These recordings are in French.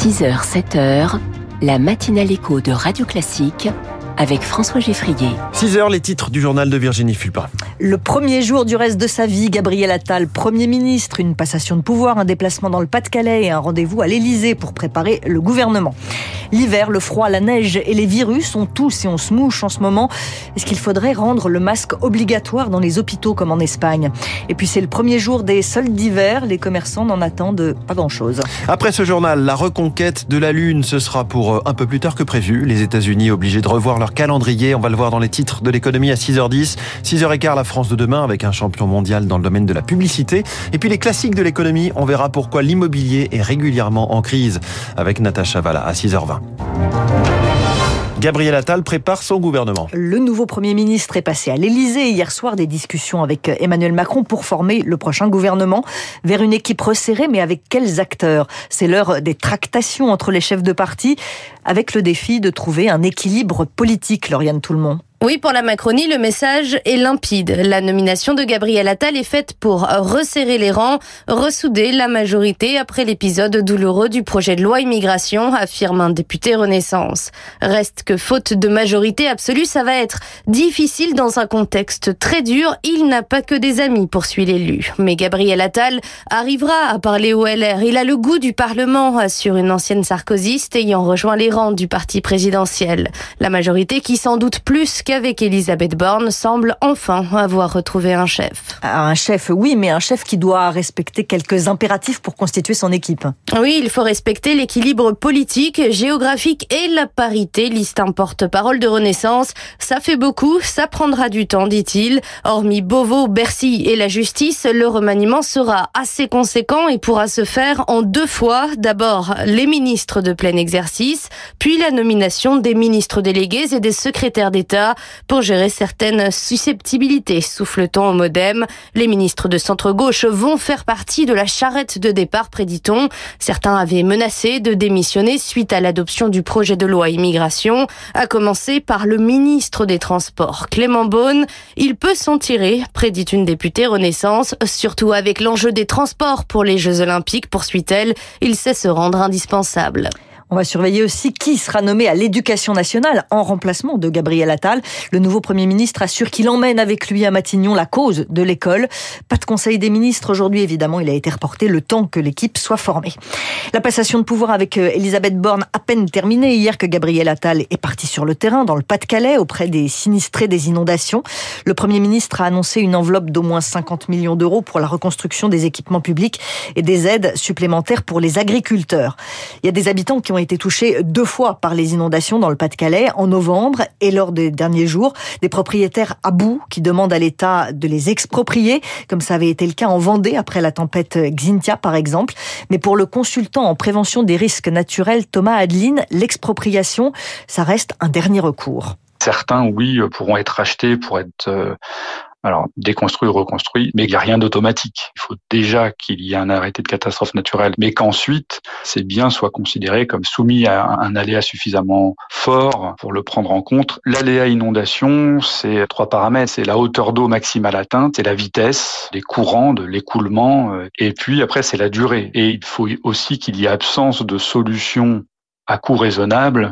6h, 7h, la matinale écho de Radio Classique avec François Geffrier. 6 heures, les titres du journal de Virginie Fulpin. Le premier jour du reste de sa vie, Gabriel Attal, Premier ministre, une passation de pouvoir, un déplacement dans le Pas-de-Calais et un rendez-vous à l'Élysée pour préparer le gouvernement. L'hiver, le froid, la neige et les virus, on tousse et on se mouche en ce moment. Est-ce qu'il faudrait rendre le masque obligatoire dans les hôpitaux comme en Espagne? Et puis c'est le premier jour des soldes d'hiver, les commerçants n'en attendent pas grand-chose. Après ce journal, la reconquête de la Lune, ce sera pour euh, un peu plus tard que prévu. Les États-Unis obligés de revoir leur calendrier. On va le voir dans les titres de l'économie à 6h10. 6h15, la France de demain avec un champion mondial dans le domaine de la publicité. Et puis les classiques de l'économie, on verra pourquoi l'immobilier est régulièrement en crise avec Natacha Valla à 6h20. Gabriel Attal prépare son gouvernement. Le nouveau Premier ministre est passé à l'Élysée hier soir des discussions avec Emmanuel Macron pour former le prochain gouvernement vers une équipe resserrée, mais avec quels acteurs? C'est l'heure des tractations entre les chefs de parti, avec le défi de trouver un équilibre politique, Lauriane Tout-le-Monde. Oui, pour la Macronie, le message est limpide. La nomination de Gabriel Attal est faite pour resserrer les rangs, ressouder la majorité après l'épisode douloureux du projet de loi immigration, affirme un député Renaissance. Reste que faute de majorité absolue, ça va être difficile dans un contexte très dur. Il n'a pas que des amis, poursuit l'élu. Mais Gabriel Attal arrivera à parler au LR. Il a le goût du Parlement, sur une ancienne sarkozyste ayant rejoint les rangs du parti présidentiel. La majorité qui sans doute plus qu'avec Elisabeth Borne semble enfin avoir retrouvé un chef. Un chef, oui, mais un chef qui doit respecter quelques impératifs pour constituer son équipe. Oui, il faut respecter l'équilibre politique, géographique et la parité, liste un porte-parole de Renaissance. Ça fait beaucoup, ça prendra du temps, dit-il. Hormis Beauvau, Bercy et la justice, le remaniement sera assez conséquent et pourra se faire en deux fois. D'abord, les ministres de plein exercice, puis la nomination des ministres délégués et des secrétaires d'État pour gérer certaines susceptibilités, souffle-t-on au modem. Les ministres de centre-gauche vont faire partie de la charrette de départ, prédit-on. Certains avaient menacé de démissionner suite à l'adoption du projet de loi immigration, à commencer par le ministre des Transports, Clément Beaune. Il peut s'en tirer, prédit une députée Renaissance, surtout avec l'enjeu des transports pour les Jeux Olympiques, poursuit-elle. Il sait se rendre indispensable. On va surveiller aussi qui sera nommé à l'éducation nationale en remplacement de Gabriel Attal. Le nouveau Premier ministre assure qu'il emmène avec lui à Matignon la cause de l'école. Pas de conseil des ministres aujourd'hui, évidemment, il a été reporté le temps que l'équipe soit formée. La passation de pouvoir avec euh, Elisabeth Borne à peine terminée hier que Gabriel Attal est parti sur le terrain dans le Pas-de-Calais auprès des sinistrés des inondations. Le Premier ministre a annoncé une enveloppe d'au moins 50 millions d'euros pour la reconstruction des équipements publics et des aides supplémentaires pour les agriculteurs. Il y a des habitants qui ont été touchés deux fois par les inondations dans le Pas-de-Calais en novembre et lors des derniers jours. Des propriétaires à bout qui demandent à l'État de les exproprier, comme ça avait été le cas en Vendée après la tempête Xintia par exemple. Mais pour le consultant en prévention des risques naturels Thomas Adeline, l'expropriation, ça reste un dernier recours. Certains, oui, pourront être achetés pour être euh, alors, déconstruit reconstruit, mais il n'y a rien d'automatique. Il faut déjà qu'il y ait un arrêté de catastrophe naturelle, mais qu'ensuite, ces biens soient considérés comme soumis à un aléa suffisamment fort pour le prendre en compte. L'aléa inondation, c'est trois paramètres. C'est la hauteur d'eau maximale atteinte, c'est la vitesse, les courants de l'écoulement, euh, et puis après, c'est la durée. Et il faut aussi qu'il y ait absence de solutions à coût raisonnable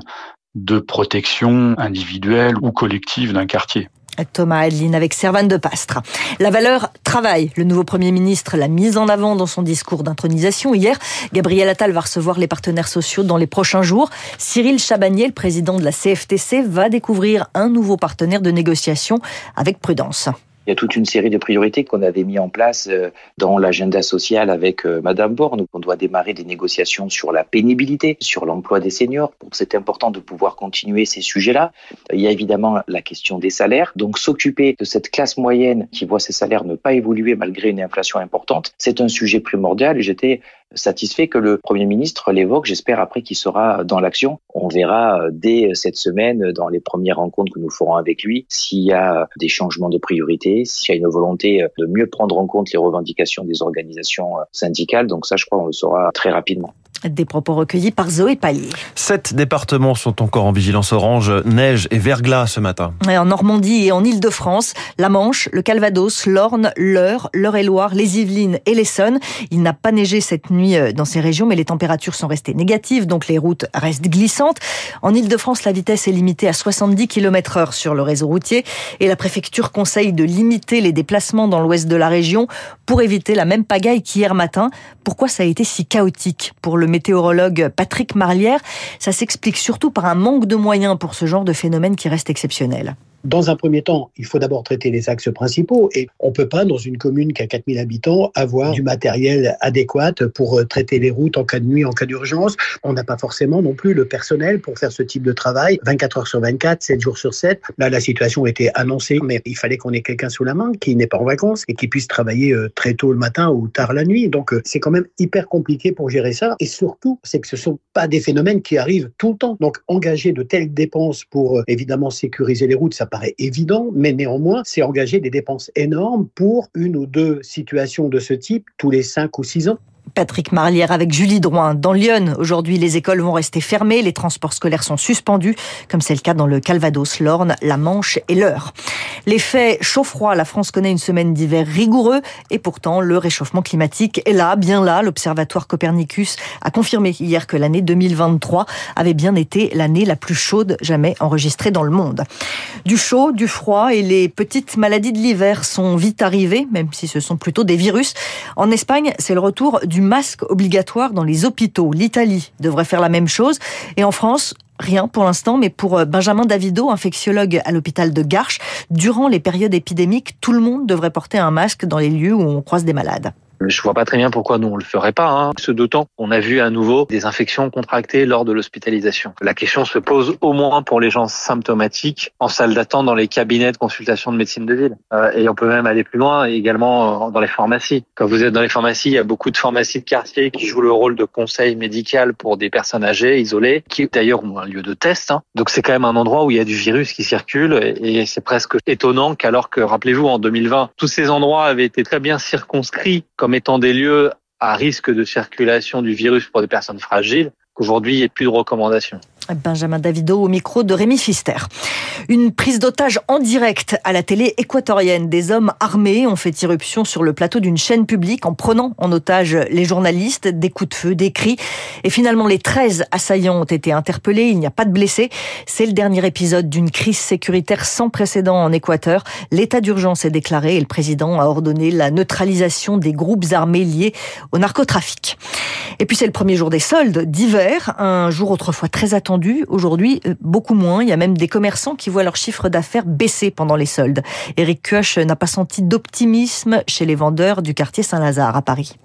de protection individuelle ou collective d'un quartier. Thomas Adeline avec Servane de Pastre. La valeur travail. Le nouveau Premier ministre l'a mise en avant dans son discours d'intronisation hier. Gabriel Attal va recevoir les partenaires sociaux dans les prochains jours. Cyril Chabagnier, le président de la CFTC, va découvrir un nouveau partenaire de négociation avec prudence. Il y a toute une série de priorités qu'on avait mis en place euh, dans l'agenda social avec euh, Madame Borne. On doit démarrer des négociations sur la pénibilité, sur l'emploi des seniors. Donc c'est important de pouvoir continuer ces sujets-là. Il y a évidemment la question des salaires. Donc s'occuper de cette classe moyenne qui voit ses salaires ne pas évoluer malgré une inflation importante, c'est un sujet primordial. J'étais satisfait que le Premier ministre l'évoque. J'espère après qu'il sera dans l'action. On verra euh, dès cette semaine, dans les premières rencontres que nous ferons avec lui, s'il y a des changements de priorité, s'il y a une volonté euh, de mieux prendre en compte les revendications des organisations euh, syndicales. Donc ça, je crois, on le saura très rapidement. Des propos recueillis par Zoé Pallier. Sept départements sont encore en vigilance orange, neige et verglas ce matin. Et en Normandie et en Ile-de-France, la Manche, le Calvados, l'Orne, l'Eure, l'Eure-et-Loire, les Yvelines et l'Essonne. Il n'a pas neigé cette nuit euh, dans ces régions, mais les températures sont restées négatives, donc les routes restent glissantes. En Ile-de-France, la vitesse est limitée à 70 km heure sur le réseau routier et la préfecture conseille de limiter les déplacements dans l'ouest de la région pour éviter la même pagaille qu'hier matin. Pourquoi ça a été si chaotique pour le météorologue Patrick Marlière Ça s'explique surtout par un manque de moyens pour ce genre de phénomène qui reste exceptionnel. Dans un premier temps, il faut d'abord traiter les axes principaux et on peut pas, dans une commune qui a 4000 habitants, avoir du matériel adéquat pour euh, traiter les routes en cas de nuit, en cas d'urgence. On n'a pas forcément non plus le personnel pour faire ce type de travail 24 heures sur 24, 7 jours sur 7. Là, la situation était annoncée, mais il fallait qu'on ait quelqu'un sous la main qui n'est pas en vacances et qui puisse travailler euh, très tôt le matin ou tard la nuit. Donc, euh, c'est quand même hyper compliqué pour gérer ça. Et surtout, c'est que ce sont pas des phénomènes qui arrivent tout le temps. Donc, engager de telles dépenses pour évidemment sécuriser les routes, ça paraît évident, mais néanmoins, c'est engager des dépenses énormes pour une ou deux situations de ce type tous les cinq ou six ans. Patrick Marlière avec Julie Drouin. Dans Lyon, aujourd'hui, les écoles vont rester fermées, les transports scolaires sont suspendus, comme c'est le cas dans le Calvados, l'Orne, la Manche et l'Eure. L'effet chaud-froid, la France connaît une semaine d'hiver rigoureux et pourtant le réchauffement climatique est là, bien là. L'Observatoire Copernicus a confirmé hier que l'année 2023 avait bien été l'année la plus chaude jamais enregistrée dans le monde. Du chaud, du froid et les petites maladies de l'hiver sont vite arrivées, même si ce sont plutôt des virus. En Espagne, c'est le retour du masque obligatoire dans les hôpitaux. L'Italie devrait faire la même chose. Et en France, Rien pour l'instant, mais pour euh, Benjamin Davido, infectiologue à l'hôpital de Garches, durant les périodes épidémiques, tout le monde devrait porter un masque dans les lieux où on croise des malades. Je vois pas très bien pourquoi nous on le ferait pas. Hein. Ce d'autant qu'on a vu à nouveau des infections contractées lors de l'hospitalisation. La question se pose au moins pour les gens symptomatiques en salle d'attente dans les cabinets de consultation de médecine de ville. Euh, et on peut même aller plus loin, également euh, dans les pharmacies. Quand vous êtes dans les pharmacies, il y a beaucoup de pharmacies de quartier qui jouent le rôle de conseil médical pour des personnes âgées, isolées, qui d'ailleurs ont un lieu de test. Hein. Donc c'est quand même un endroit où il y a du virus qui circule et c'est presque étonnant qu'alors que, rappelez-vous, en 2020, tous ces endroits avaient été très bien circonscrits étant des lieux à risque de circulation du virus pour des personnes fragiles, qu'aujourd'hui il n'y ait plus de recommandations. Benjamin Davido au micro de Rémi Fister. Une prise d'otage en direct à la télé équatorienne. Des hommes armés ont fait irruption sur le plateau d'une chaîne publique en prenant en otage les journalistes, des coups de feu, des cris. Et finalement, les 13 assaillants ont été interpellés. Il n'y a pas de blessés. C'est le dernier épisode d'une crise sécuritaire sans précédent en Équateur. L'état d'urgence est déclaré et le président a ordonné la neutralisation des groupes armés liés au narcotrafic. Et puis c'est le premier jour des soldes d'hiver, un jour autrefois très attendu Aujourd'hui, euh, beaucoup moins. Il y a même des commerçants qui voient leur chiffre d'affaires baisser pendant les soldes. Eric Koch n'a pas senti d'optimisme chez les vendeurs du quartier Saint-Lazare à Paris.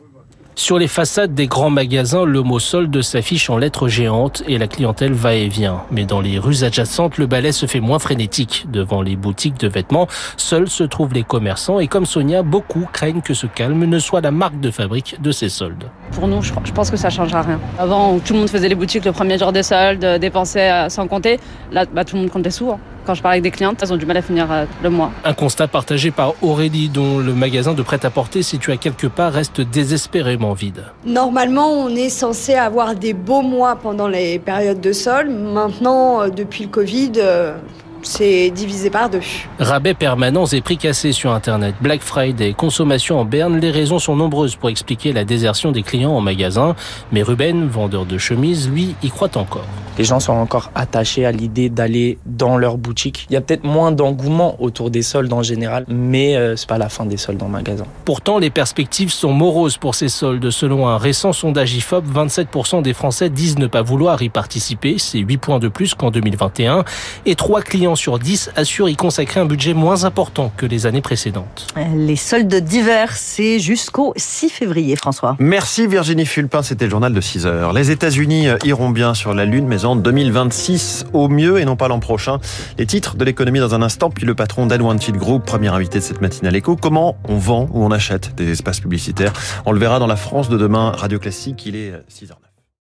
Sur les façades des grands magasins, le mot solde s'affiche en lettres géantes et la clientèle va et vient. Mais dans les rues adjacentes, le balai se fait moins frénétique. Devant les boutiques de vêtements, seuls se trouvent les commerçants et comme Sonia, beaucoup craignent que ce calme ne soit la marque de fabrique de ces soldes. Pour nous, je pense que ça changera rien. Avant, tout le monde faisait les boutiques le premier jour des soldes, dépensait sans compter. Là, bah, tout le monde comptait sous. Hein. Quand je parle avec des clientes, elles ont du mal à finir euh, le mois. Un constat partagé par Aurélie, dont le magasin de prêt-à-porter situé à quelque part reste désespérément vide. Normalement, on est censé avoir des beaux mois pendant les périodes de sol. Maintenant, euh, depuis le Covid, euh, c'est divisé par deux. Rabais permanents et prix cassés sur Internet, Black Friday, consommation en berne, les raisons sont nombreuses pour expliquer la désertion des clients en magasin. Mais Ruben, vendeur de chemises, lui, y croit encore. Les gens sont encore attachés à l'idée d'aller dans leur boutique. Il y a peut-être moins d'engouement autour des soldes en général, mais euh, c'est pas la fin des soldes en magasin. Pourtant, les perspectives sont moroses pour ces soldes. Selon un récent sondage IFOP, 27% des Français disent ne pas vouloir y participer. C'est 8 points de plus qu'en 2021. Et 3 clients sur 10 assurent y consacrer un budget moins important que les années précédentes. Les soldes d'hiver, c'est jusqu'au 6 février, François. Merci Virginie Fulpin, c'était le journal de 6 heures. Les États-Unis iront bien sur la Lune, mais en 2026 au mieux et non pas l'an prochain. Les titres de l'économie dans un instant, puis le patron d'Unwanted Group, premier invité de cette matinale écho. Comment on vend ou on achète des espaces publicitaires? On le verra dans la France de demain, Radio Classique, il est 6h09.